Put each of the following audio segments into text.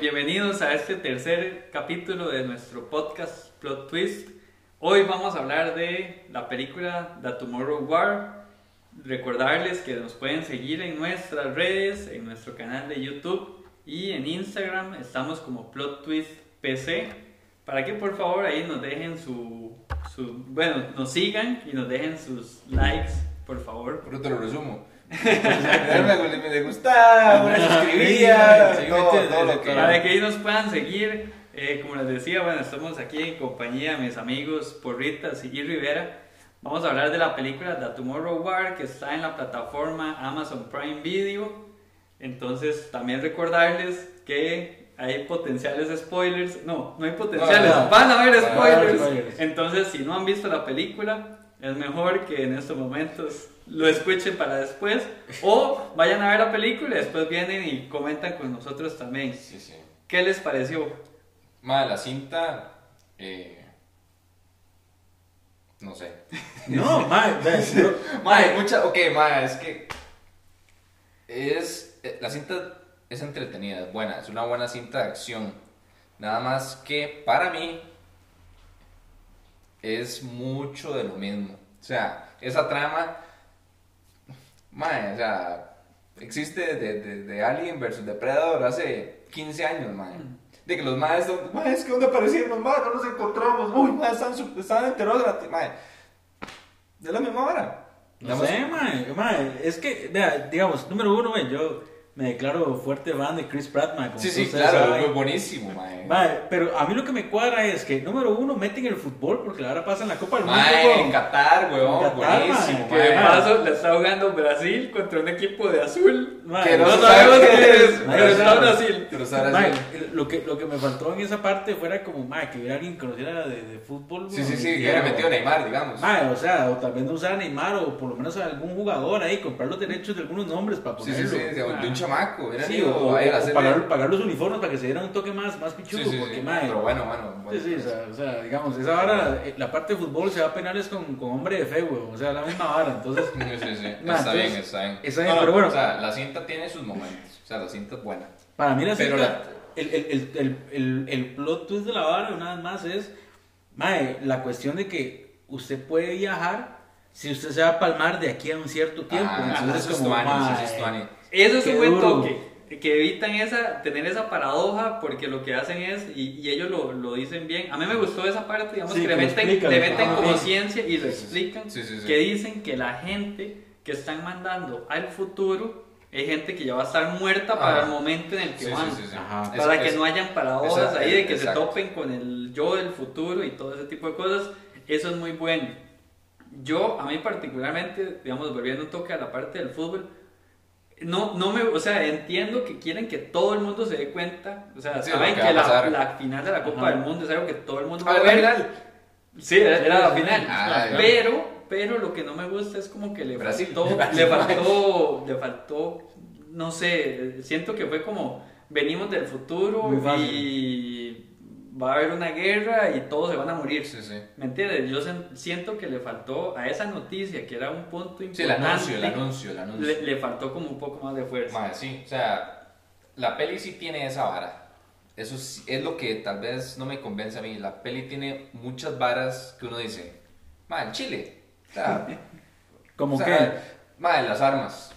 bienvenidos a este tercer capítulo de nuestro podcast Plot Twist. Hoy vamos a hablar de la película The Tomorrow War. Recordarles que nos pueden seguir en nuestras redes, en nuestro canal de YouTube y en Instagram estamos como Plot Twist PC. Para que por favor ahí nos dejen su, su bueno, nos sigan y nos dejen sus likes, por favor. Pero te lo resumo. Me, me gustaba, me suscribía, Sí, todo, todo lo que... Para que ahí nos puedan seguir, eh, como les decía, bueno, estamos aquí en compañía de mis amigos Porritas y Rivera. Vamos a hablar de la película The Tomorrow War que está en la plataforma Amazon Prime Video. Entonces, también recordarles que hay potenciales spoilers. No, no hay potenciales, No, no. van a haber spoilers. haber spoilers. Entonces, si no han visto la película, es mejor que en estos momentos lo escuchen para después. O vayan a ver la película y después vienen y comentan con nosotros también. Sí, sí. ¿Qué les pareció? Madre, la cinta... Eh... No sé. No, yo- Madre, mucha... Ok, madre, es que... Es... eh, La cinta es entretenida, es buena, es una buena cinta de acción. Nada más que para mí es mucho de lo mismo. O sea, esa trama, mae, o sea, existe de, de, de Alien versus Depredador hace 15 años, mae. De que los maes son, mae, es que ¿dónde aparecieron los maes? No los encontramos. Uy, mae, están, están enterrados de la ti-". mae. Es la misma hora. no sé, mae, mae, es que, vea, digamos, número uno, mae, yo me declaro fuerte fan de Chris Pratt, mae, Sí, sí, claro, es buenísimo, mae. Mae, pero a mí lo que me cuadra es que, número uno, meten el fútbol, porque la hora pasa en la Copa del Mundo, Mae, en. Qatar, weón, En Qatar, buenísimo, mae, Que de paso le está jugando Brasil contra un equipo de azul. Mae, Que No no sabemos sabe qué es, es, pero mae, está claro. Brasil. Pero Mae, lo que, lo que me faltó en esa parte fuera como, mae, que hubiera alguien que conociera de, de fútbol, Sí, sí, sí, que hubiera era- metido Neymar, digamos. Mae, o sea, o tal vez no usar a Neymar o por lo menos a algún jugador ahí, comprar los derechos de algunos nombres para Sí, ponerlo. sí, sí, de, un- de un chamaco. Era Sí, o, o- la o serie. pagar, pagar los uniformes para que se diera un toque más, más pichudo, sí, sí, porque, mae, Pero bueno, bueno. bueno Sí, sí, o pues. sea, o sea, digamos, esa vara, eh, la parte de fútbol se va a penales con, con hombre de fe, güey, o sea, la misma vara, entonces, Sí, sí, sí. Nah, está entonces, bien, está bien. está bien, pero bueno. O sea, la cinta tiene sus momentos. O sea, la cinta es buena. para mí la cinta, el, el, el, el, el, el plot twist de la vara, una vez más, es, mae, la cuestión de que usted puede viajar si usted se va a palmar de aquí a un cierto tiempo, Ah, entonces es como, tuani, eso es un buen duro. toque. Que evitan esa, tener esa paradoja porque lo que hacen es, y, y ellos lo, lo dicen bien, a mí me gustó esa parte, digamos, Sí, que le que lo meten, explican, le meten como ciencia y lo Sí, sí. explican, Sí, sí, sí. que dicen que la gente que están mandando al futuro es gente que ya va a estar muerta para Ajá. el momento en el que Sí, van. sí, sí, sí. Ajá. Es- Para que es- no hayan paradojas esa- ahí de que exacto. se topen con el yo del futuro y todo ese tipo de cosas. Eso es muy bueno. Yo, a mí particularmente, digamos, volviendo un toque a la parte del fútbol, no, no me, o sea, entiendo que quieren que todo el mundo se dé cuenta, o sea, Sí, saben que la, final de la Copa Ajá. del Mundo es algo que todo el mundo Ah, va a ¿la ver. final? Sí, era, era la final. Ah, pero, pero lo que no me gusta es como que le Brasil. faltó, Brasil. le faltó, le faltó, no sé, siento que fue como venimos del futuro y va a haber una guerra y todos se van a morir. Sí, sí. ¿Me entiendes? Yo siento que le faltó a esa noticia, que era un punto importante, Sí, el anuncio, el anuncio, el anuncio. le, le faltó como un poco más de fuerza. Mae, sí, o sea, la peli sí tiene esa vara. Eso sí- es lo que tal vez no me convence a mí. La peli tiene muchas varas que uno dice, mae, en Chile. O sea, como o sea, mae, las armas.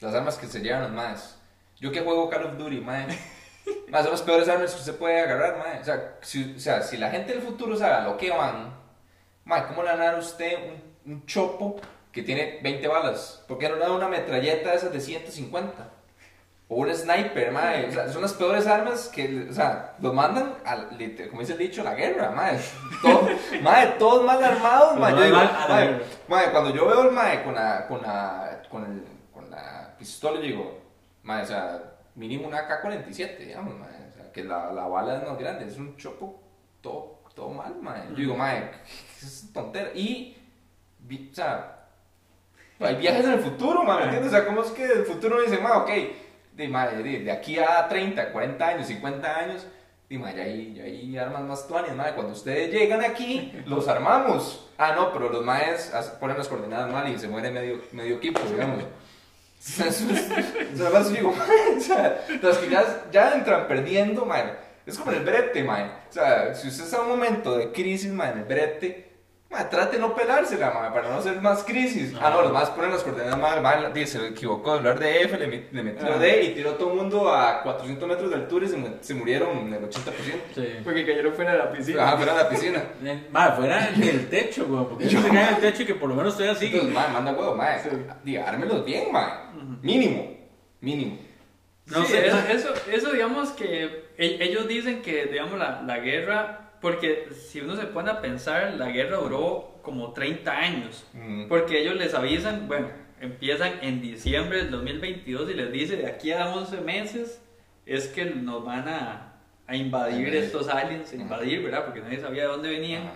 Las armas que se llevan los maes. Yo que juego Call of Duty, mae. Mae, son las peores armas que usted puede agarrar, mae. O sea, si, o sea, si la gente del futuro sabe a lo que van, mae, ¿cómo le van a dar usted un, un chopo que tiene 20 balas? ¿Por qué no le dan una metralleta de esas de 150? O un sniper, mae. O sea, son las peores armas que, o sea, los mandan, a, como dice el dicho, a la guerra, mae. Todo, mae, todos mal armados, mae. Yo Los digo, mae, mae, cuando yo veo al mae con la, con la, con el, con la pistola, yo digo, mae, o sea, mínimo una K-47, digamos, mae. O sea, que la, la bala es más grande, es un chopo todo, todo mal, mae. Yo digo, mae, es tontera. Y, vi- o sea, hay viajes en el futuro, mae, ¿me entiendes? O sea, ¿cómo es que el futuro dice, mae, ok, de, mae, de, de aquí a 30, 40 años, 50 años, y mae, ya hay, ya hay armas más tuanes, mae. Cuando ustedes llegan aquí, los armamos. Ah, no, pero los maes ponen las coordenadas mal y se muere medio, medio equipo, digamos. O sea, digo, o sea, los que ya, ya entran perdiendo, man, es como el brete, man. O sea, si usted está en un momento de crisis, man, el brete, man, trate de no pelársela, man, para no hacer más crisis. Ah, no, los más ponen las coordenadas mal, mal, dice, se equivocó de hablar de F, le, met- le metió Ah. D y tiró todo el mundo a 400 metros de altura y se, se murieron el 80%. Sí. Porque cayeron fuera de la piscina. Ah, fuera de la piscina. Eh, Ma, fuera del techo, güey. Porque Yo- se cae del techo y que por lo menos estoy así. Entonces, man, manda huevo, man. Sí. Diga, ármelos bien, man. Mínimo, mínimo. No Sí, sé, eso, eso, eso, digamos que e- ellos dicen que, digamos, la, la guerra, porque si uno se pone a pensar, la guerra duró como 30 años, Mm. porque ellos les avisan, bueno, empiezan en diciembre del 2022 y les dice, de aquí a 11 meses es que nos van a, a invadir estos aliens, a invadir, ¿verdad? Porque nadie sabía de dónde venían. Ajá.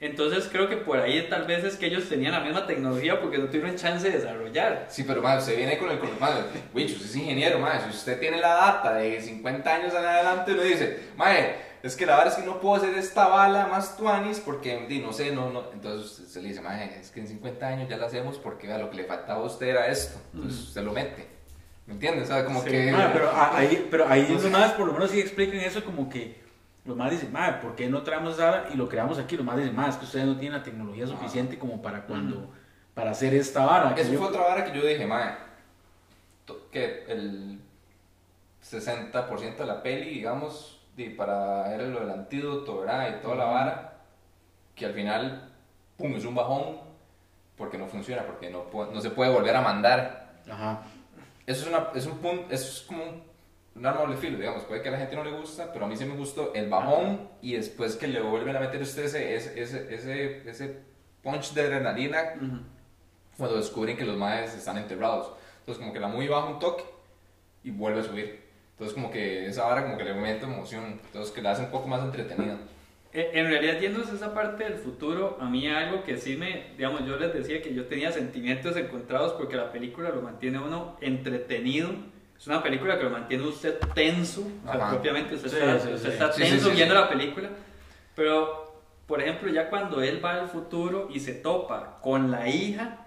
Entonces creo que por ahí tal vez es que ellos tenían la misma tecnología porque no tuvieron chance de desarrollar. Sí, pero man, usted viene con el man, Wicho, usted es ingeniero, man, si usted tiene la data de 50 años en adelante, uno dice, mae, es que la verdad es que no puedo hacer esta bala más tuanis porque, di, no sé, no, no, entonces usted se le dice, mae, es que en 50 años ya la hacemos porque vea, lo que le faltaba a usted era esto, entonces usted lo mete, ¿me entiendes? O sea, como Sí. que... Ma, pero a- ahí, pero ahí los más por lo menos sí explican eso como que los más dicen, ma, ¿por qué no traemos esa y lo creamos aquí? Los más dicen, ma, es que ustedes no tienen la tecnología suficiente como para cuando, para hacer esta vara. Eso yo- fue otra vara que yo dije, to- que el 60% de la peli, digamos, di, para era lo del antídoto, ¿verdad? Y toda la vara, que al final, pum, es un bajón, porque no funciona, porque no, no se puede volver a mandar. Ajá. Eso es, una, es un punto, eso es como un, un arma doble filo, digamos, puede que a la gente no le gusta, pero a mí sí me gustó el bajón y después que le vuelven a meter ese, ese, ese, ese, punch de adrenalina Ujú. cuando descubren que los maes están enterrados. Entonces como que la muy baja un toque y vuelve a subir. Entonces como que esa vara como que le aumenta emoción. Entonces que la hace un poco más entretenida. Eh, En realidad, yéndose a esa parte del futuro, a mí algo que sí me, digamos, yo les decía que yo tenía sentimientos encontrados porque la película lo mantiene a uno entretenido. Es una película que lo mantiene usted tenso, o sea, propiamente usted Sí, está, sí, usted sí. está Sí, sí, tenso sí, viendo sí. la película. Pero, por ejemplo, ya cuando él va al futuro y se topa con la hija,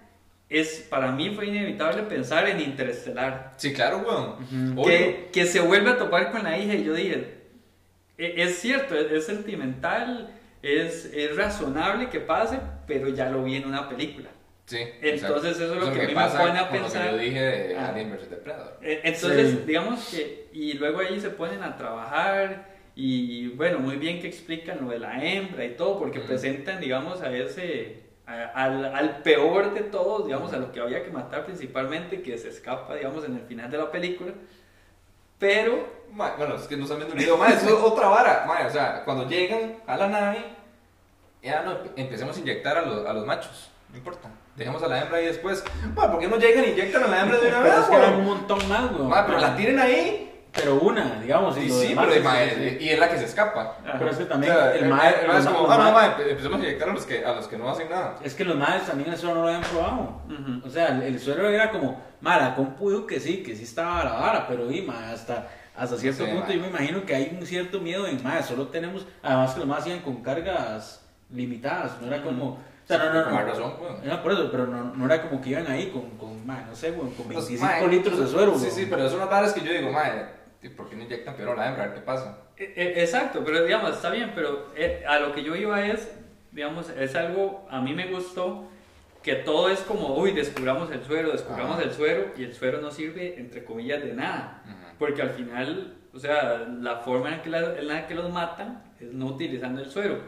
es, para mí fue inevitable pensar en Interestelar. Sí, claro, weón. Obvio. que, que se vuelve a topar con la hija y yo dije, "E- es cierto, es, es sentimental, es, es razonable que pase, pero ya lo vi en una película. Sí. Entonces, exacto. eso es lo que a mí me pone a con lo que pensar. yo dije de Ah. Alien vs Depredador. E- Entonces, Sí. digamos que, y luego ahí se ponen a trabajar y bueno, muy bien que explican lo de la hembra y todo, porque presentan, digamos, a ese, a- al, al peor de todos, digamos, a lo que había que matar principalmente, que se escapa, digamos, en el final de la película. Pero Ma, bueno, es que no están viendo el video. Ma, eso es otra vara. Ma, o sea, cuando llegan a la nave, ya no empecemos a inyectar a los, a los machos. No importa. Dejemos a la hembra ahí después. Ma, ¿por qué no llegan y inyectan a la hembra de una Pero vez, es que un montón más, güey. Pero la tienen ahí. Pero una, digamos. Y sí, demás pero es- sí, y es la que se escapa. Pero es que O también sea, el el mae. el mae es como, ah, no, los ma, ma- empe- empecemos a inyectar a los que, a los que no hacen nada. Es que los madres también eso no lo habían probado. Ujú. O sea, el, el suero era como, ma, la compu dijo que sí, que sí estaba la vara, pero y, ma, hasta, hasta cierto Sí, punto yo me imagino que hay un cierto miedo en, ma, solo tenemos, además que los más hacían con cargas limitadas, no era como, o sea, no, no, no. más razón, weón. Era por eso, pero no, no era como que iban ahí con, con ma, no sé, con Pues, 25 ma, litros de suero. Sí, sí, pero son unas varas que yo digo, madre, ¿por qué no inyectan peor a la hembra? A ver qué pasa. E- e- Exacto, pero digamos, está bien, pero eh, a lo que yo iba es, digamos, es algo, a mí me gustó que todo es como, uy, descubramos el suero, descubramos Ajá. el suero, y el suero no sirve, entre comillas, de nada. Porque al final, o sea, la forma en, que la- en la que los matan es no utilizando el suero.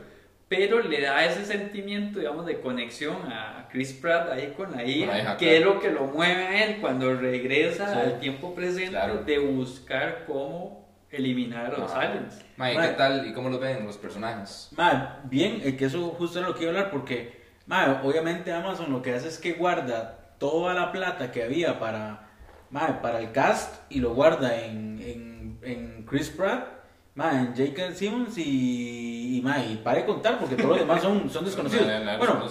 Pero le da ese sentimiento, digamos, de conexión a Chris Pratt ahí con la hija, la hija, que claro. es lo que lo mueve a él cuando regresa Sí. al tiempo presente Claro. de buscar cómo eliminar a los Ajá. aliens. Ma, ¿y Ma. qué tal? ¿Y cómo los ven los personajes? Ma, bien, eh, que eso justo era lo que iba a hablar, porque, ma, obviamente Amazon lo que hace es que guarda toda la plata que había para, ma, para el cast y lo guarda en, en, en Chris Pratt, ma, en J.K. Simmons y, y, para de contar, porque todos los demás son, son desconocidos. Bueno,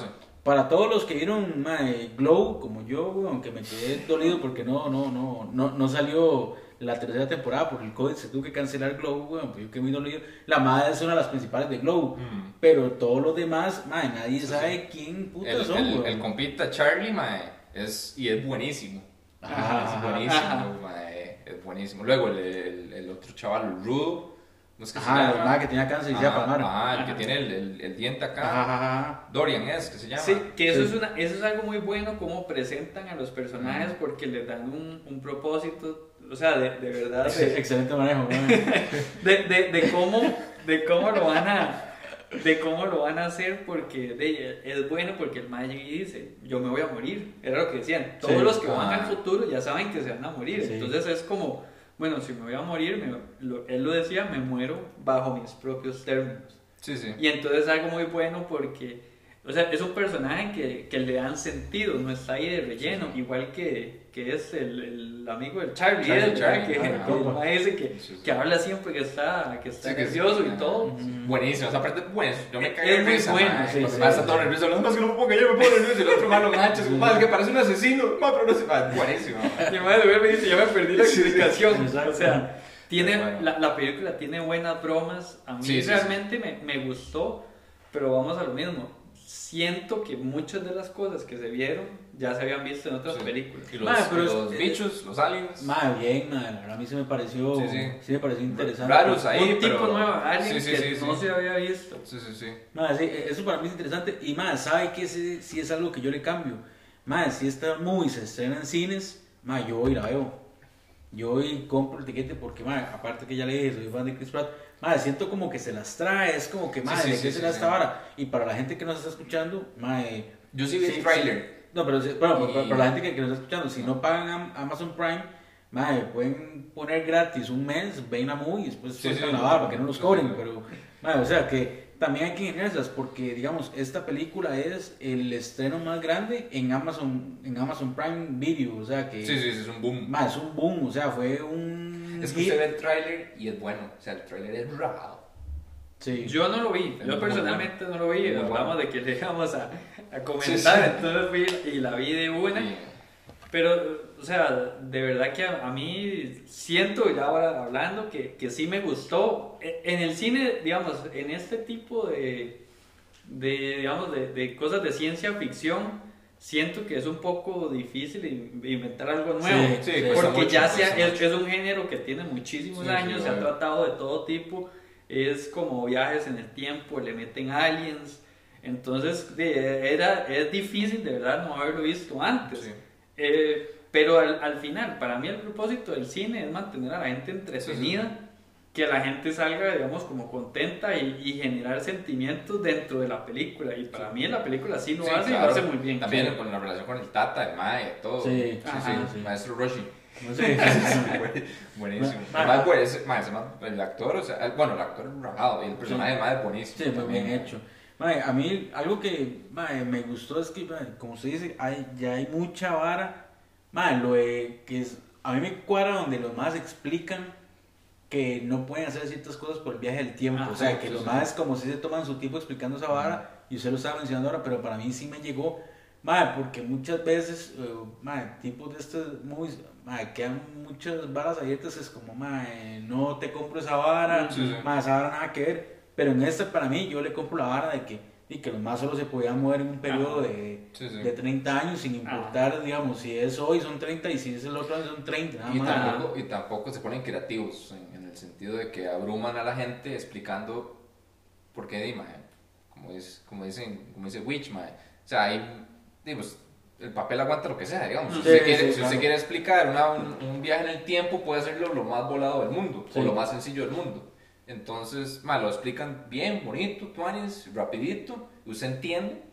para todos los que vieron ma, Glow, como yo, aunque me quedé dolido porque no, no, no, no, no salió la tercera temporada por el COVID, se tuvo que cancelar Glow, pues yo quedé muy dolido. La madre es una de las principales de Glow, Mm. pero todos los demás, ma, nadie sabe quién puta El, son, el, el compita Charlie, mae, es, y es buenísimo. Ajá, es buenísimo, mae, es buenísimo. Luego el, el, otro chaval, Rudo, no es que se Ajá, el llama. que tenía cáncer y se iba a palmar. Ajá, el que tiene el, el, el diente acá. Ajá, ajá, ajá. Dorian es, que se llama. Sí, que eso, Sí. Es una, eso es algo muy bueno, cómo presentan a los personajes, porque les dan un, un propósito, o sea, de, de verdad, de, Excelente manejo, de, de, de cómo, de cómo lo van a de cómo lo van a hacer porque de- es bueno porque el Magic dice yo me voy a morir era lo que decían todos Sí. los que van Ah. al futuro ya saben que se van a morir Sí. entonces es como bueno si me voy a morir me- lo- él lo decía me muero bajo mis propios términos Sí, sí. y entonces es algo muy bueno porque, o sea, es un personaje que, que le dan sentido, no está ahí de relleno, igual que, que es el, el amigo del Charlie, Charlie. Charlie, que, ah, ese que, Sí, sí. que habla siempre que está, que está Sí, nervioso y ajá. todo. Buenísimo, esa parte es buena. Yo me Es- es de muy risa, bueno, mae, sí, sí, mae está todo nervioso, no, más que no me ponga yo, me pongo nervioso. El otro malo gancha, como, "Mae, es que parece un asesino. Mae, pero no sé. mae, Buenísimo. de vuelve y dice, ya me perdí la explicación. o sea, tiene, Bueno. la, la película tiene buenas bromas, a mí realmente Me, me gustó, pero vamos a lo mismo. Siento que muchas de las cosas que se vieron ya se habían visto en otras Sí. películas. Y los, Mae, pero y es- los bichos, los aliens. Mae, bien, la verdad a mí se me pareció, Sí, sí, sí. me pareció interesante. Raros ahí, un tipo pero- nuevo, alguien Sí, sí, que no se había visto. Sí, sí, sí. Mae, sí, eso para mí es interesante. Y más, ¿sabe que si, si es algo que yo le cambio? Más, si esta movie se estrena en cines, más, yo voy y la veo. Yo voy y compro el tiquete porque, más, aparte que ya le dije, soy fan de Chris Pratt, más, siento como que se las trae, es como que, Sí, más, sí, ¿de sí, qué sí, sí. esta vara? Y para la gente que nos está escuchando, más, Yo sí vi Sí, el trailer. no, pero sí, bueno, Y- para, para la gente que, que nos está escuchando, si no pagan Am- Amazon Prime, mae, pueden poner gratis un mes, ven la movie y después Sí, sueltan sí, la sí. para que no los Sí, cobren, sí. pero, mae, o sea que también hay que ingeniárselas porque, digamos, esta película es el estreno más grande en Amazon, en Amazon Prime Video, o sea que, Sí, sí, sí, es un boom. es un boom, o sea, fue un Es que hit. usted ve el trailer y es bueno. O sea, el trailer es rajado. Sí. Yo no lo vi, yo personalmente no lo vi, hablamos bueno. de que le íbamos a, a comentar, Sí, sí. entonces fui y la vi de una. Pero, o sea, de verdad que a, a mí siento ya ahora hablando que, que sí me gustó. E- En el cine, digamos, en este tipo de, de digamos, de, de cosas de ciencia ficción, siento que es un poco difícil in- inventar algo nuevo. Sí, cuesta porque mucho, ya sea, es, es un género que tiene muchísimos Sí, sí, años, se ha tratado de todo tipo, es como viajes en el tiempo, le meten aliens. Entonces, era, es difícil de verdad no haberlo visto antes. Sí. Eh, pero al, al final, para mí el propósito del cine es mantener a la gente entretenida, que la gente salga, digamos, como contenta y, y generar sentimientos dentro de la película. Y para mí en la película sí lo Sí, hace y claro. lo hace muy bien. También claro. con la relación con el Tata, el Mae, todo. Sí, sí, sí, sí. Maestro Roshi. No sé, sí, sí, sí. Buenísimo. Además, pues, el actor, o sea, el- bueno, el actor es rajado y el personaje más es buenísimo. Sí, muy bien hecho. Mae, a mí algo que mae, me gustó es que, mae, como usted dice, hay, ya hay mucha vara. Mae, lo de que es, a mí me cuadra donde los más explican que no pueden hacer ciertas cosas por el viaje del tiempo. Ajá, o sea, que sí, los sí. más como si se toman su tiempo explicando esa vara y usted lo estaba mencionando ahora, pero para mí sí me llegó. Mae, porque muchas veces, eh, mae, tipos de estos movies, mae, quedan muchas varas abiertas, es como, mae, no te compro esa vara, Sí, sí. mae, esa vara nada que ver. Pero en esta, para mí, yo le compro la vara de que, y que los más solo se podían mover en un periodo Ajá. de, Sí, sí. de 30 años, sin importar, digamos, si es hoy son 30 y si es el otro año son 30, nada Y más. tampoco, y tampoco se ponen creativos en, en el sentido de que abruman a la gente explicando por qué, di, mae, como, es, como, dicen, como dice Witch, mae. o sea, hay, di, pues, el papel aguanta lo que sea, digamos. Si, Sí, usted, quiere, sí, si claro. usted quiere explicar una- un, un viaje en el tiempo, puede hacerlo lo más volado del mundo, Sí. o lo más sencillo del mundo. Entonces, mae, lo explican bien, bonito, tuanis, rapidito, y usted entiende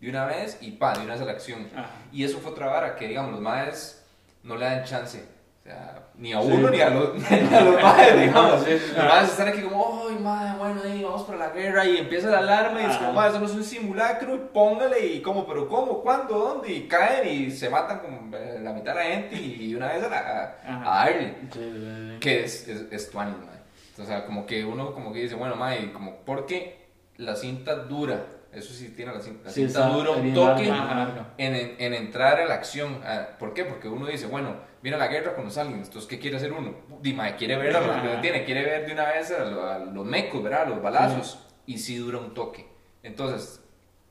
de una vez y pa, de una vez a la acción. Ajá. Y eso fue otra vara que, digamos, los maes no le dan chance. O sea, ni a Sí. uno ni a los, ni a los maes, digamos. Sí, sí, sí. Los maes están aquí como, ay, mae, bueno, ahí vamos para la guerra. Y empieza la alarma y es como, mae, eso no es un simulacro. Y póngale, y como, pero ¿cómo? ¿Cuándo? ¿Dónde? Y caen y se matan como eh, la mitad de la gente y una vez a, la, a, darle. Sí, sí, sí. Que es, es, es tuanis, mae. O sea, como que uno como que dice, bueno, mae, como, porque la cinta dura. Eso sí tiene la cinta. La Sí, cinta dura un toque larga, Ajá. larga. en, en, en entrar a la acción. Ah, ¿Por qué? Porque uno dice, bueno, viene la guerra con los aliens, entonces, ¿qué quiere hacer uno? Dime, quiere ver a los Ajá. tiene, quiere ver de una vez a, lo- a los mecos, ¿verdad? A los balazos. Y sí dura un toque. Entonces,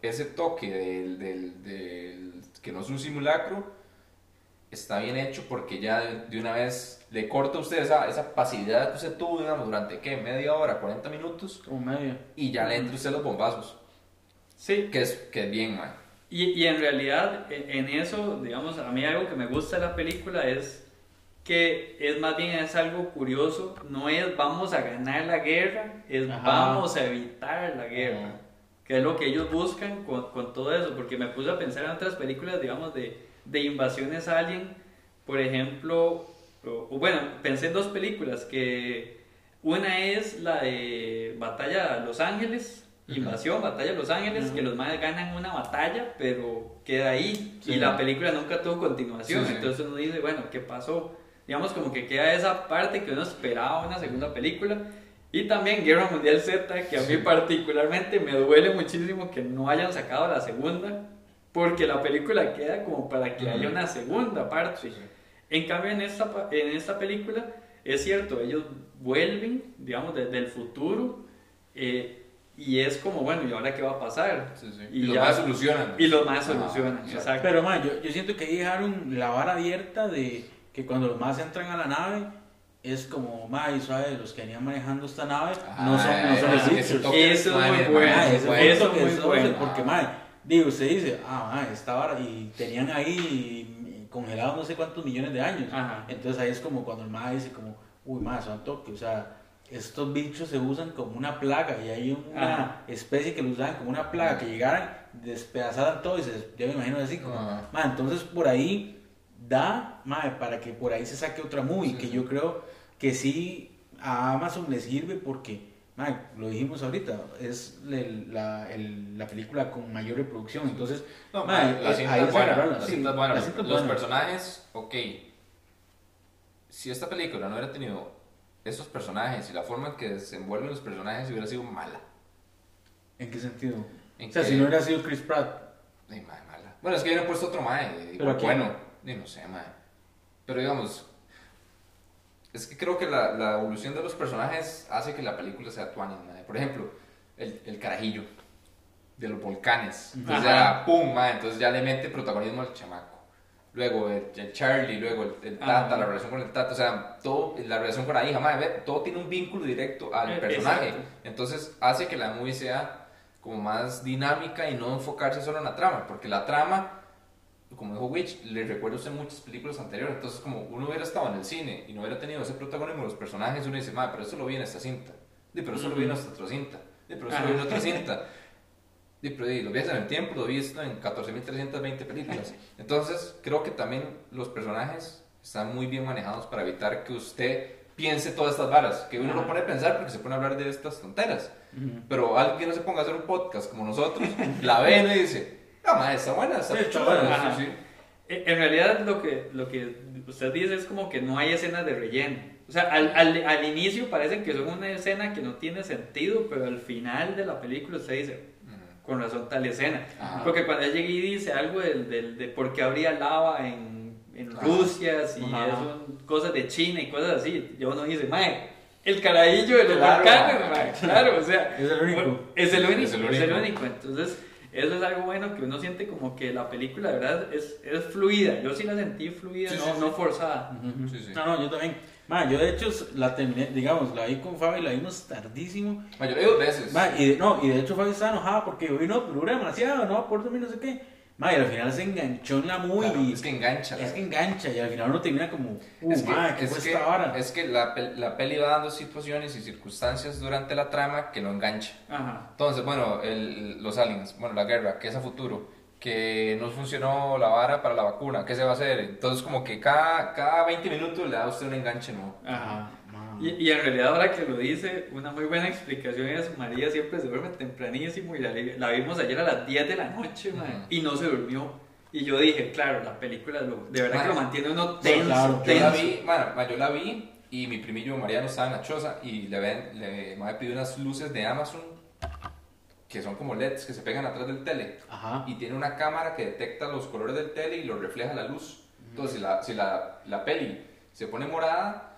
ese toque del, del, del- que no es un simulacro, está bien hecho porque ya de, de una vez le corta a usted esa, esa pasividad que usted tuvo, digamos, durante, ¿qué? Media hora, 40 minutos, Como medio. y ya le entra usted los bombazos, Sí, que es, que es bien, man. Y, y en realidad, e- en eso, digamos, a mí algo que me gusta de la película es que es más bien es algo curioso, no es vamos a ganar la guerra, es Ajá. vamos a evitar la guerra, Ajá. que es lo que ellos buscan con, con todo eso, porque me puse a pensar en otras películas, digamos, de, de invasiones alien, por ejemplo, o, o bueno, pensé en dos películas, que una es la de Batalla de Los Ángeles. Invasión, Batalla de Los Ángeles, que los madres ganan una batalla, pero queda ahí. Sí. y la película nunca tuvo continuación. Sí. Entonces uno dice, bueno, ¿qué pasó? Digamos como que queda esa parte que uno esperaba una segunda película. Y también Guerra Mundial Z, que a mí particularmente me duele muchísimo que no hayan sacado la segunda, porque la película queda como para que haya una segunda parte. En cambio, en esta, en esta película, es cierto, ellos vuelven, digamos, desde el futuro, eh, y es como, bueno, ¿y ahora qué va a pasar? Sí, sí. Y Y, los ya- más solucionan. Y los más Ah, solucionan, exacto. exacto. Pero, man, yo, yo siento que ahí dejaron la vara abierta de que cuando los más entran a la nave, es como, man, y suave, los que venían manejando esta nave no son, no son Ah, los Eso es muy bueno, Ah, eso toque muy bueno. Porque, man, digo, usted dice, ah, esta vara, y tenían ahí congelados no sé cuántos millones de años. Ajá. Entonces ahí es como cuando el man dice, como, uy, man, son toque, o sea, estos bichos se usan como una plaga y hay una Ajá. especie que lo usaban como una plaga, que llegaran, despedazaran todo y se, yo me imagino así como, man, entonces por ahí da, man, para que por ahí se saque otra movie, Sí, que sí. yo creo que sí a Amazon le sirve porque, man, lo dijimos ahorita, es el- la, el- la película con mayor reproducción, entonces, No, man, la eh, cinta es buena. La sí, cinta buena. la Los, cinta los buena. personajes, ok. Si esta película no hubiera tenido esos personajes y la forma en que desenvuelven los personajes hubiera sido mala. ¿En qué sentido? ¿En o sea, qué? si no hubiera sido Chris Pratt, mae, mala. Bueno, es que hubieran puesto otro mae. Bueno, ni no sé, mae. Pero digamos, es que creo que la, la evolución de los personajes hace que la película sea tuanis. Por ejemplo, el, el carajillo de los volcanes. Entonces Ajá. ya, pum, entonces ya le mete protagonismo al chamaco. Luego el, el Charlie, luego el, el Tata, Ajá. la relación con el Tata, o sea, todo, la relación con la hija, mae, ve, todo tiene un vínculo directo al Eh, personaje. exacto. Entonces hace que la movie sea como más dinámica y no enfocarse solo en la trama, porque la trama, como dijo Witch, le recuerda usted muchas películas anteriores, entonces como uno hubiera estado en el cine y no hubiera tenido ese protagonismo de los personajes, uno dice, "Ma, pero eso lo vi en esta cinta, Di, pero eso lo vi en esta otra cinta, Di, pero eso lo vi en otra cinta. Di, pero di, lo vi en el tiempo, lo vi en 14.320 películas. Entonces, creo que también los personajes están muy bien manejados para evitar que usted piense todas estas varas, que uno Ajá. lo pone a pensar porque se pone a hablar de estas tonteras. Pero alguien no se ponga a hacer un podcast como nosotros, la ve y dice, ah, madre, está buena, está Sí, está chula", buena, sí, sí. En realidad lo que, lo que usted dice es como que no hay escenas de relleno. O sea, al, al, al inicio parece que son una escena que no tiene sentido, pero al final de la película usted dice, Ujú. con razón tal escena. Ajá. Porque cuando él llega y dice algo del, del- de por qué habría lava en, en. Rusia, si son cosas de China y cosas así, yo uno dice, mae, el carajillo de los Claro, volcanes, mae. claro, o sea, Es el único. es el único, Es es el el único. único. Entonces, eso es algo bueno que uno siente como que la película, de verdad, es, es fluida. Yo sí la sentí fluida, Sí, no, sí, sí. no forzada. Ujú. Sí, sí. No, no, yo también. Ma, yo de hecho la terminé, digamos, la vi con Fabi, la vimos tardísimo. Ma, yo la vi dos veces. Ma, y de, no, y de hecho Fabi estaba enojada porque yo no, dura demasiado, no aporta mí no sé qué. Ma, y al final se enganchó en la movie. Claro, y es que engancha. es que engancha y al final uno termina como, uh, es que, ¿qué es que- vara? es que la, la peli va dando situaciones y circunstancias durante la trama que lo engancha. Ajá. Entonces, bueno, el- los aliens, bueno, la guerra, que es a futuro, que no funcionó la vara para la vacuna, ¿qué se va a hacer? Entonces, como que cada, cada 20 minutos le da a usted un enganche nuevo. Ajá. Y, y en realidad ahora que lo dice, una muy buena explicación es María siempre se duerme tempranísimo y la, la vimos ayer a las 10 de la noche mae, Ujú. y no se durmió. Y yo dije, claro, la película lo- de verdad que lo mantiene uno tenso, claro, Yo la tenso. vi, bueno, ma, yo la vi y mi primillo Mariano estaba en la choza y le, ven, le me pidió unas luces de Amazon que son como LEDs que se pegan atrás del tele Ajá. y tiene una cámara que detecta los colores del tele y los refleja la luz. Entonces, si la, si la, la peli se pone morada,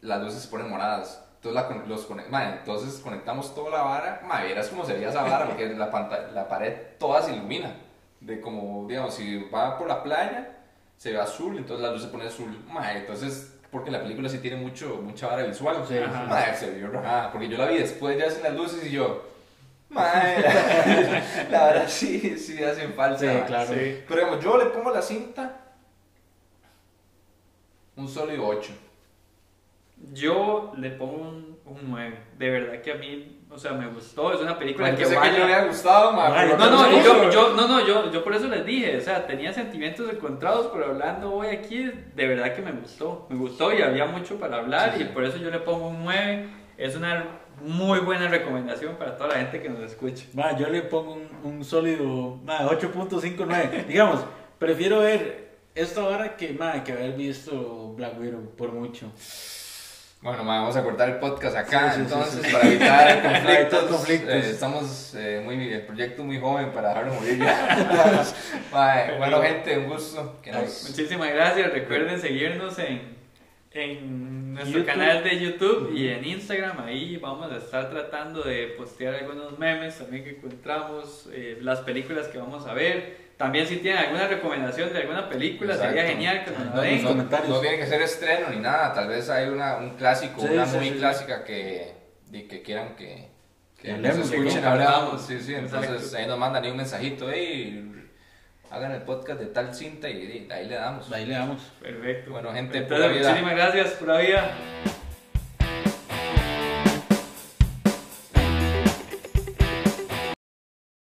las luces se ponen moradas. Entonces, la, los, conec- ma, entonces conectamos toda la vara. Ma, verás cómo se veía esa vara, porque la, pantalla, la pared toda se ilumina. De como, digamos, si va por la playa, se ve azul, entonces la luz se pone azul. Entonces, porque la película sí tiene mucho, mucha vara visual. Sí, se vio rajada, porque yo la vi después ya sin las luces y yo, mae, la, verdad sí, sí hacen falta. Sí, claro. Sí. Pero digamos, yo le pongo la cinta un sólido 8. Yo le pongo un, un 9. De verdad que a mí, o sea, me gustó. Es una película Pensé que que vale- yo le había gustado, Mae, pero No, no, Pero yo, yo, no, no, yo, yo por eso les dije, o sea, tenía sentimientos encontrados, pero hablando hoy aquí, de verdad que me gustó. Me gustó y había mucho para hablar Sí, y sí. por eso yo le pongo un 9. Es una muy buena recomendación para toda la gente que nos escuche. Ma, yo le pongo un, un sólido ma, 8.59. Digamos, prefiero ver esta hora que, ma, que haber visto Black Widow por mucho. Bueno, ma, vamos a cortar el podcast acá, Sí, sí, sí, entonces, sí. para evitar conflictos. conflictos. eh, estamos eh, muy, el proyecto muy joven para dejarlo morir ya. Ma, bueno, gente, un gusto. Que nos... Muchísimas gracias. Recuerden seguirnos en, en nuestro YouTube. canal de YouTube y en Instagram. Ahí vamos a estar tratando de postear algunos memes también que encontramos, eh, las películas que vamos a ver. También si tienen alguna recomendación de alguna película, sería genial que nos la Ah, den. no, comentarios. No tiene que ser estreno ni nada, tal vez hay una, un clásico, Sí, una sí, muy sí, sí. clásica que, y que quieran que, que Que nos escuchen hablamos. Sí, sí, entonces Exacto. ahí nos mandan ahí un mensajito, hey, hagan el podcast de tal cinta y, y ahí le damos. Ahí le damos. Perfecto. Bueno, gente, Entonces, pura vida. muchísimas gracias. Pura vida.